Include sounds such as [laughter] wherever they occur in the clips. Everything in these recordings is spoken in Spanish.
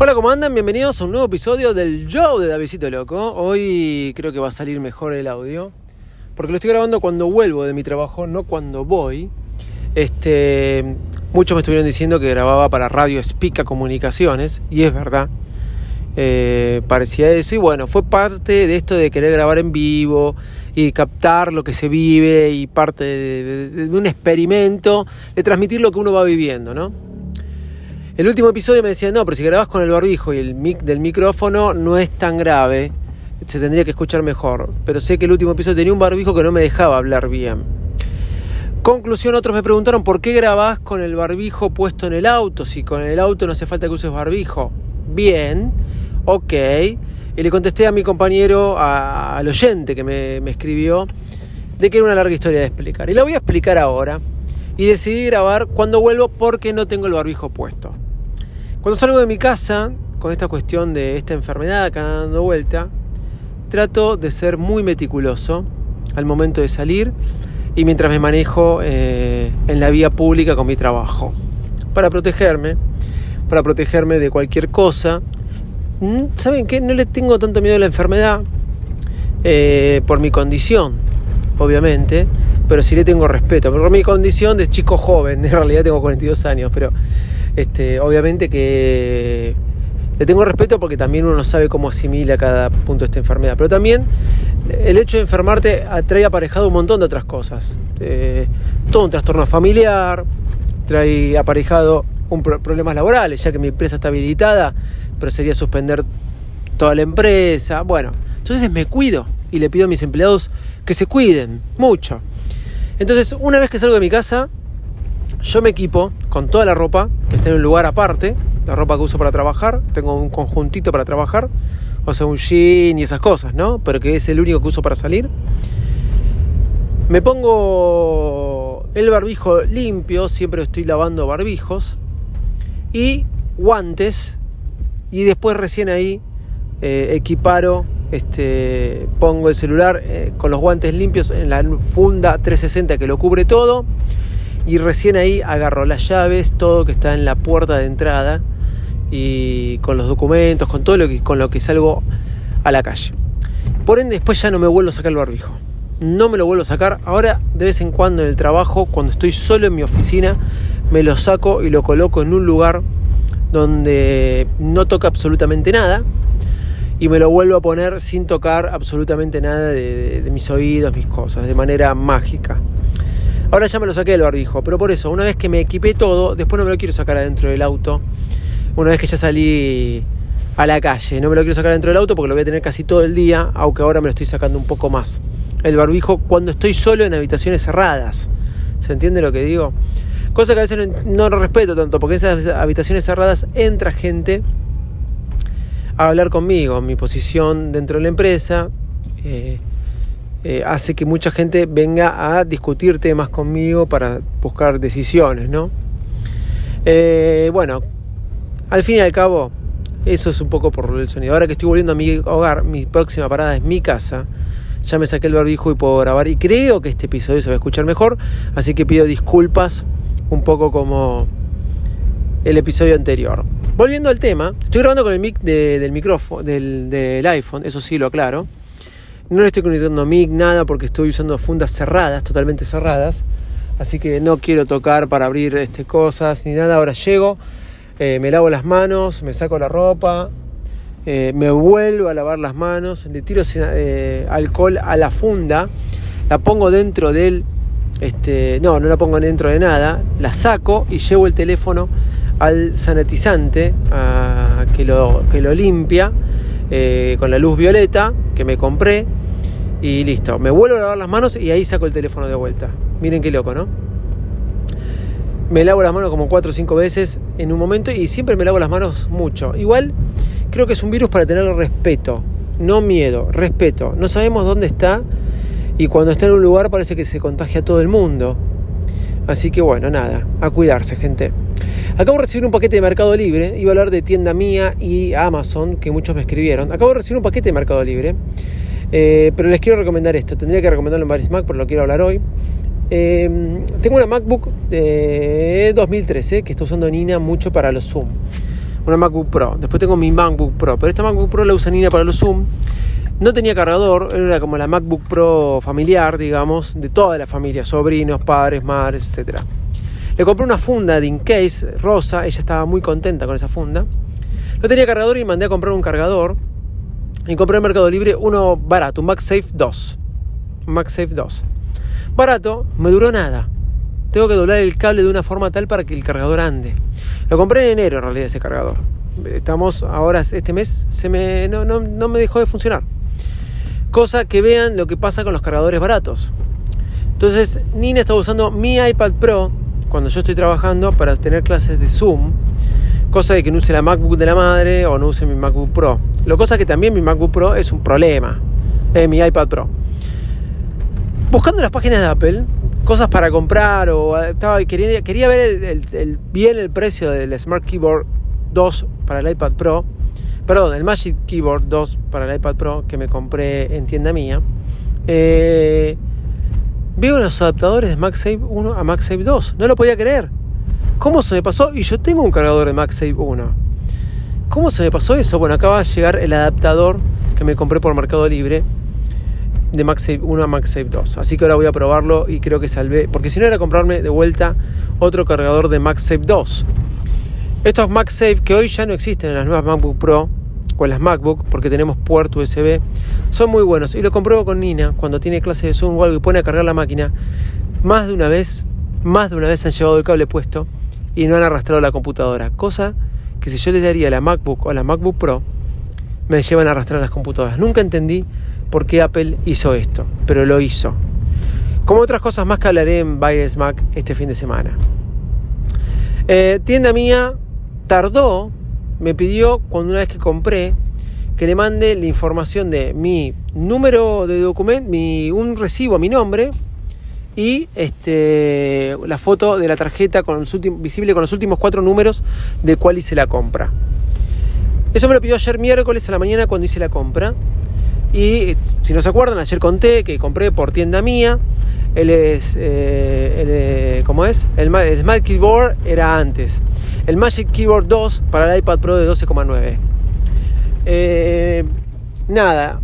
Hola, ¿cómo andan? Bienvenidos a un nuevo episodio del Show de Davidito Loco. Hoy creo que va a salir mejor el audio, porque lo estoy grabando cuando vuelvo de mi trabajo, no cuando voy. Este, muchos me estuvieron diciendo que grababa para Radio Spica Comunicaciones, y es verdad. Eh, parecía eso, y bueno, fue parte de esto de querer grabar en vivo y captar lo que se vive, y parte de un experimento de transmitir lo que uno va viviendo, ¿no? El último episodio me decía, no, pero si grabas con el barbijo y el mic del micrófono no es tan grave, se tendría que escuchar mejor. Pero sé que el último episodio tenía un barbijo que no me dejaba hablar bien. Conclusión, otros me preguntaron por qué grabás con el barbijo puesto en el auto, si con el auto no hace falta que uses barbijo. Bien, ok. Y le contesté a mi compañero, al oyente que me, me escribió, de que era una larga historia de explicar. Y la voy a explicar ahora. Y decidí grabar cuando vuelvo porque no tengo el barbijo puesto. Cuando salgo de mi casa, con esta cuestión de esta enfermedad acá dando vuelta, trato de ser muy meticuloso al momento de salir y mientras me manejo eh, en la vía pública con mi trabajo. Para protegerme, para protegerme de cualquier cosa. Mm, ¿Saben qué? No le tengo tanto miedo a la enfermedad eh, por mi condición, obviamente, pero sí le tengo respeto. Por mi condición de chico joven, [laughs] en realidad tengo 42 años, pero este, obviamente que le tengo respeto porque también uno no sabe cómo asimila cada punto esta enfermedad. Pero también el hecho de enfermarte trae aparejado un montón de otras cosas. Eh, todo un trastorno familiar, trae aparejado un problemas laborales, ya que mi empresa está habilitada, pero sería suspender toda la empresa. Bueno, entonces me cuido y le pido a mis empleados que se cuiden mucho. Entonces, una vez que salgo de mi casa, yo me equipo con toda la ropa que está en un lugar aparte, la ropa que uso para trabajar, tengo un conjuntito para trabajar, o sea, un jean y esas cosas, ¿no? Pero que es el único que uso para salir. Me pongo el barbijo limpio, siempre estoy lavando barbijos, y guantes, y después recién ahí eh, equiparo, este, pongo el celular eh, con los guantes limpios en la funda 360 que lo cubre todo y recién ahí agarro las llaves, todo que está en la puerta de entrada y con los documentos, con todo lo que, con lo que salgo a la calle. Por ende, después ya no me vuelvo a sacar el barbijo. No me lo vuelvo a sacar. Ahora, de vez en cuando en el trabajo, cuando estoy solo en mi oficina, me lo saco y lo coloco en un lugar donde no toca absolutamente nada. Y me lo vuelvo a poner sin tocar absolutamente nada de, de mis oídos, mis cosas, de manera mágica. Ahora ya me lo saqué del barbijo, pero por eso, una vez que me equipé todo, después no me lo quiero sacar adentro del auto. Una vez que ya salí a la calle, no me lo quiero sacar dentro del auto porque lo voy a tener casi todo el día, aunque ahora me lo estoy sacando un poco más. El barbijo cuando estoy solo en habitaciones cerradas. ¿Se entiende lo que digo? Cosa que a veces no, lo respeto tanto, porque en esas habitaciones cerradas entra gente a hablar conmigo, mi posición dentro de la empresa. Eh, eh, hace que mucha gente venga a discutir temas conmigo para buscar decisiones, ¿no? Eh, bueno, al fin y al cabo, eso es un poco por el sonido. Ahora que estoy volviendo a mi hogar, mi próxima parada es mi casa. Ya me saqué el barbijo y puedo grabar. Y creo que este episodio se va a escuchar mejor. Así que pido disculpas, un poco como el episodio anterior. Volviendo al tema, estoy grabando con el mic del micrófono, del, del iPhone, eso sí lo aclaro. No le estoy conectando mic, nada, porque estoy usando fundas cerradas, totalmente cerradas. Así que no quiero tocar para abrir este, cosas ni nada. Ahora llego, eh, me lavo las manos, me saco la ropa, eh, me vuelvo a lavar las manos, le tiro eh, alcohol a la funda, la pongo dentro del... Este, no, no la pongo dentro de nada, la saco y llevo el teléfono al sanitizante a, que, lo, que lo limpia con la luz violeta que me compré y listo. Me vuelvo a lavar las manos y ahí saco el teléfono de vuelta. Miren qué loco, ¿no? Me lavo las manos como 4 o 5 veces en un momento y siempre me lavo las manos mucho. Igual creo que es un virus para tener respeto, no miedo, respeto. No sabemos dónde está y cuando está en un lugar parece que se contagia a todo el mundo. Así que bueno, nada, a cuidarse, gente. Acabo de recibir un paquete de Mercado Libre, iba a hablar de tienda mía y Amazon, que muchos me escribieron. Acabo de recibir un paquete de Mercado Libre eh, pero les quiero recomendar esto. Tendría que recomendarlo en varios Mac, pero lo quiero hablar hoy. Eh, tengo una MacBook de 2013 que está usando Nina mucho para los Zoom. una MacBook Pro. Después tengo mi MacBook Pro, pero esta MacBook Pro la usa Nina para los Zoom. No tenía cargador, era como la MacBook Pro familiar, digamos, de toda la familia, sobrinos, padres, madres, etc. Le compré una funda de Incase rosa, ella estaba muy contenta con esa funda. No tenía cargador y mandé a comprar un cargador. Y compré en Mercado Libre uno barato, un MagSafe 2. Un MagSafe 2. Barato, me duró nada. Tengo que doblar el cable de una forma tal para que el cargador ande. Lo compré en enero en realidad ese cargador. Estamos ahora, este mes, se me, no, no me dejó de funcionar. Cosa que vean lo que pasa con los cargadores baratos. Entonces, Nina está usando mi iPad Pro cuando yo estoy trabajando para tener clases de Zoom. Cosa de que no use la MacBook de la madre o no use mi MacBook Pro. Lo cosa que también mi MacBook Pro es un problema. Es mi iPad Pro. Buscando las páginas de Apple, cosas para comprar o estaba, quería, quería ver bien el precio del Smart Keyboard 2 para el iPad Pro perdón, el Magic Keyboard 2 para el iPad Pro que me compré en tienda mía, eh, veo los adaptadores de MagSafe 1 a MagSafe 2. No lo podía creer. ¿Cómo se me pasó? Y yo tengo un cargador de MagSafe 1. ¿Cómo se me pasó eso? Bueno, acaba de llegar el adaptador que me compré por Mercado Libre de MagSafe 1 a MagSafe 2. Así que ahora voy a probarlo y creo que salvé. Porque si no era comprarme de vuelta otro cargador de MagSafe 2. Estos MagSafe que hoy ya no existen en las nuevas MacBook Pro con las MacBook porque tenemos puerto USB. Son muy buenos y lo compruebo con Nina cuando tiene clase de Zoom o algo y pone a cargar la máquina. Más de una vez, más de una vez han llevado el cable puesto y no han arrastrado la computadora. Cosa que si yo les daría la MacBook o la MacBook Pro, me llevan a arrastrar las computadoras. Nunca entendí por qué Apple hizo esto, pero lo hizo. Como otras cosas más que hablaré en Buyers Mac este fin de semana. Eh, tienda mía tardó me pidió cuando una vez que compré que le mande la información de mi número de documento, mi, un recibo a mi nombre y este, la foto de la tarjeta visible con los últimos cuatro números de cuál hice la compra. Eso me lo pidió ayer miércoles a la mañana cuando hice la compra. Y si no se acuerdan, ayer conté que compré por tienda mía. Él es, eh, ¿cómo es? El, el Smart Keyboard era antes el Magic Keyboard 2 para el iPad Pro de 12,9. Eh, nada,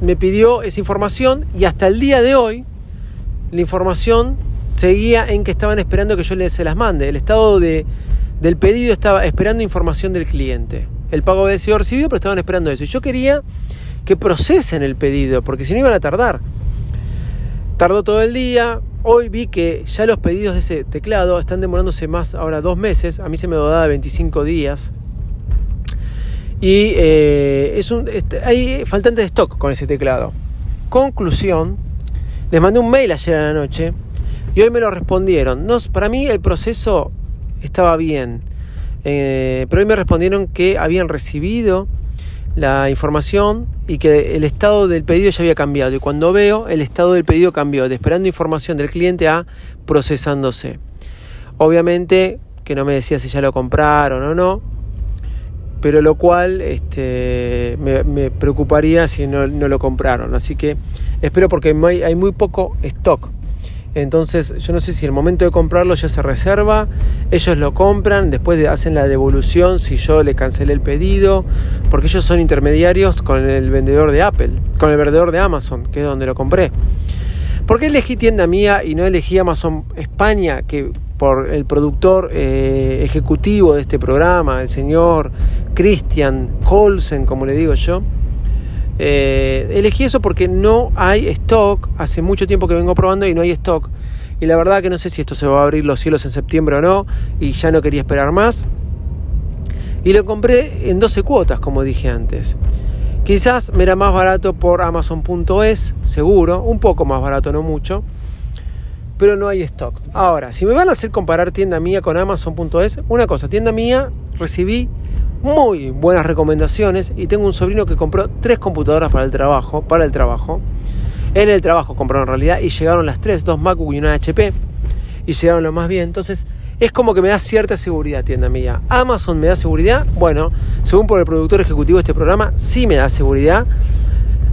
me pidió esa información y hasta el día de hoy la información seguía en que estaban esperando que yo les se las mande. El estado de, del pedido estaba esperando información del cliente. El pago había sido recibido, pero estaban esperando eso. Y yo quería que procesen el pedido, porque si no iban a tardar. Tardó todo el día, Hoy vi que ya los pedidos de ese teclado están demorándose más ahora dos meses. A mí se me da 25 días. Y eh, es un, este, hay faltante de stock con ese teclado. Conclusión, les mandé un mail ayer a la noche y hoy me lo respondieron. No, para mí el proceso estaba bien, eh, pero hoy me respondieron que habían recibido la información y que el estado del pedido ya había cambiado. Y cuando veo, el estado del pedido cambió de esperando información del cliente a procesándose. Obviamente que no me decía si ya lo compraron o no, pero lo cual este, me, preocuparía si no, lo compraron. Así que espero porque hay muy poco stock entonces yo no sé si el momento de comprarlo ya se reserva, ellos lo compran, después hacen la devolución si yo le cancelé el pedido, porque ellos son intermediarios con el vendedor de Apple, con el vendedor de Amazon, que es donde lo compré. ¿Por qué elegí tienda mía y no elegí Amazon España, que por el productor eh, ejecutivo de este programa, el señor Christian Colsen, como le digo yo? Eh, elegí eso porque no hay stock. Hace mucho tiempo que vengo probando y no hay stock. Y la verdad que no sé si esto se va a abrir los cielos en septiembre o no. Y ya no quería esperar más. Y lo compré en 12 cuotas, como dije antes. Quizás me era más barato por Amazon.es, seguro. Un poco más barato, no mucho. Pero no hay stock. Ahora, si me van a hacer comparar tienda mía con Amazon.es, una cosa, tienda mía recibí muy buenas recomendaciones y tengo un sobrino que compró tres computadoras para el trabajo, para el trabajo. En el trabajo compraron en realidad y llegaron las tres, dos MacBook y una HP y llegaron lo más bien. Entonces es como que me da cierta seguridad, tienda mía. Amazon me da seguridad, bueno, según por el productor ejecutivo de este programa, sí me da seguridad.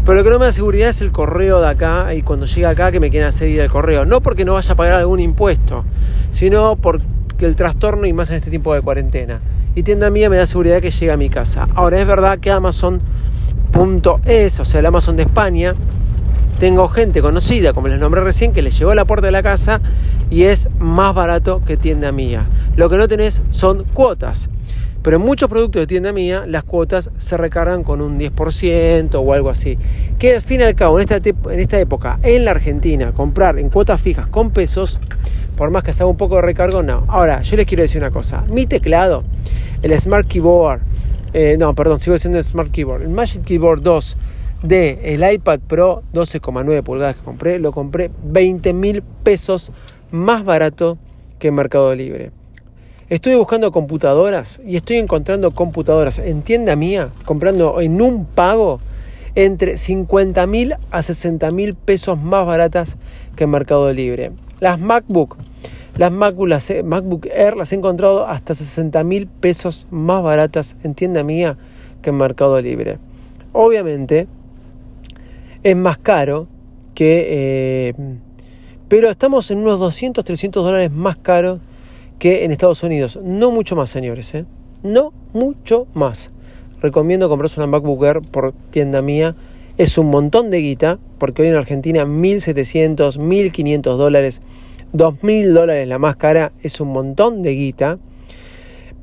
Pero lo que no me da seguridad es el correo de acá y cuando llega acá que me quieren hacer ir al correo. No porque no vaya a pagar algún impuesto, sino porque el trastorno y más en este tiempo de cuarentena y tienda mía me da seguridad que llega a mi casa. Ahora es verdad que Amazon.es, o sea, el Amazon de España, tengo gente conocida, como les nombré recién, que le llegó a la puerta de la casa y es más barato que tienda mía. Lo que no tenés son cuotas. Pero en muchos productos de tienda mía las cuotas se recargan con un 10% o algo así. Que al fin y al cabo, en esta, en esta época, en la Argentina, comprar en cuotas fijas con pesos, por más que sea un poco de recargo, no. Ahora, yo les quiero decir una cosa. Mi teclado, el Smart Keyboard, eh, no, perdón, sigo diciendo el Smart Keyboard, el Magic Keyboard 2 de el iPad Pro 12,9 pulgadas que compré, lo compré 20 mil pesos más barato que Mercado Libre. Estoy buscando computadoras y estoy encontrando computadoras en tienda mía, comprando en un pago entre 50 mil a 60 mil pesos más baratas que en Mercado Libre. Las MacBook, las MacBook, MacBook Air las he encontrado hasta 60 mil pesos más baratas en tienda mía que en Mercado Libre. Obviamente es más caro que... Eh, pero estamos en unos 200, 300 dólares más caros que en Estados Unidos. No mucho más, señores. ¿eh? No mucho más. Recomiendo comprarse una MacBook Air por tienda mía. Es un montón de guita, porque hoy en Argentina 1.700, 1.500 dólares, 2.000 dólares la más cara, es un montón de guita.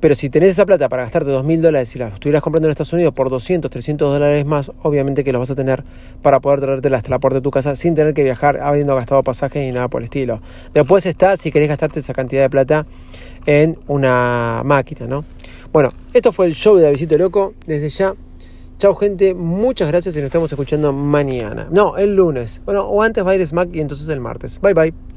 Pero si tenés esa plata para gastarte 2.000 dólares y la estuvieras comprando en Estados Unidos por 200, 300 dólares más, obviamente que los vas a tener para poder traértela hasta la puerta de tu casa sin tener que viajar habiendo gastado pasaje ni nada por el estilo. Después está si querés gastarte esa cantidad de plata en una máquina, ¿no? Bueno, esto fue el show de Davidito Loco. Desde ya, chao gente, muchas gracias y nos estamos escuchando mañana. No, el lunes. Bueno, o antes va a ir Smack y entonces el martes. Bye bye.